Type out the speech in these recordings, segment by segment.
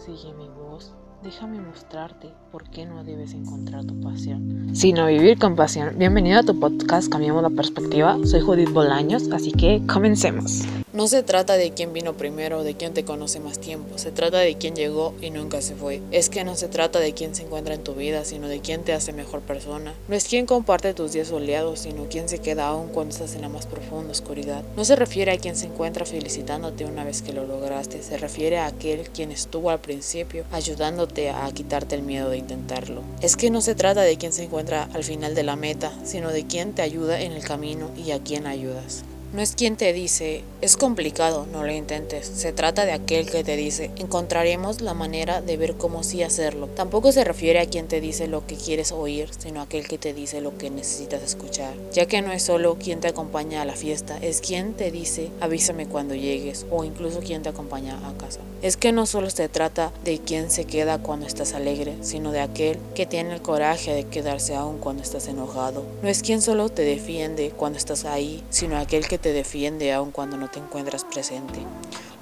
Sigue mi voz. Déjame mostrarte por qué no debes encontrar tu pasión, sino vivir con pasión. Bienvenido a tu podcast Cambiamos la Perspectiva. Soy Judith Bolaños, así que comencemos. No se trata de quién vino primero o de quién te conoce más tiempo, se trata de quién llegó y nunca se fue. Es que no se trata de quién se encuentra en tu vida, sino de quién te hace mejor persona. No es quién comparte tus días soleados, sino quién se queda aún cuando estás en la más profunda oscuridad. No se refiere a quien se encuentra felicitándote una vez que lo lograste, se refiere a aquel quien estuvo al principio ayudándote a quitarte el miedo de intentarlo. Es que no se trata de quién se encuentra al final de la meta, sino de quién te ayuda en el camino y a quién ayudas. No es quien te dice, es complicado, no lo intentes. Se trata de aquel que te dice, encontraremos la manera de ver cómo sí hacerlo. Tampoco se refiere a quien te dice lo que quieres oír, sino a aquel que te dice lo que necesitas escuchar. Ya que no es solo quien te acompaña a la fiesta, es quien te dice, avísame cuando llegues, o incluso quien te acompaña a casa. Es que no solo se trata de quien se queda cuando estás alegre, sino de aquel que tiene el coraje de quedarse aún cuando estás enojado. No es quien solo te defiende cuando estás ahí, sino aquel que te defiende aun cuando no te encuentras presente.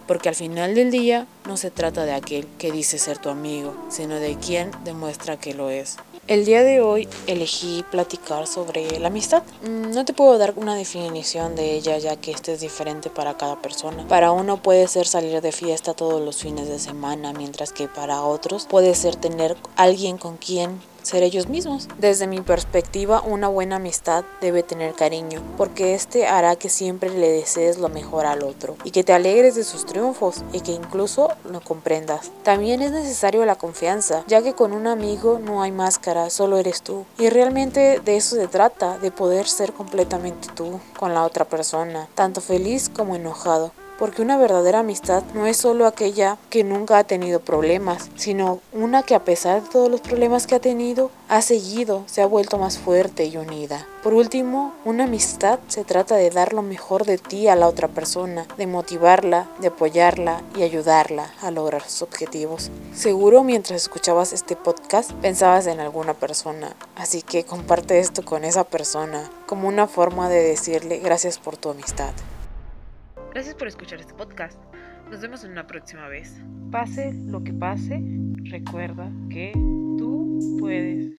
Porque al final del día no se trata de aquel que dice ser tu amigo, sino de quien demuestra que lo es. El día de hoy elegí platicar sobre la amistad. Mm, no te puedo dar una definición de ella ya que este es diferente para cada persona. Para uno puede ser salir de fiesta todos los fines de semana, mientras que para otros puede ser tener alguien con quien ser ellos mismos. Desde mi perspectiva, una buena amistad debe tener cariño, porque este hará que siempre le desees lo mejor al otro y que te alegres de sus triunfos y que incluso lo comprendas. También es necesario la confianza, ya que con un amigo no hay máscara, solo eres tú. Y realmente de eso se trata, de poder ser completamente tú con la otra persona, tanto feliz como enojado porque una verdadera amistad no es solo aquella que nunca ha tenido problemas, sino una que a pesar de todos los problemas que ha tenido, ha seguido, se ha vuelto más fuerte y unida. Por último, una amistad se trata de dar lo mejor de ti a la otra persona, de motivarla, de apoyarla y ayudarla a lograr sus objetivos. Seguro mientras escuchabas este podcast pensabas en alguna persona, así que comparte esto con esa persona como una forma de decirle gracias por tu amistad. Gracias por escuchar este podcast. Nos vemos en una próxima vez. Pase lo que pase, recuerda que tú puedes.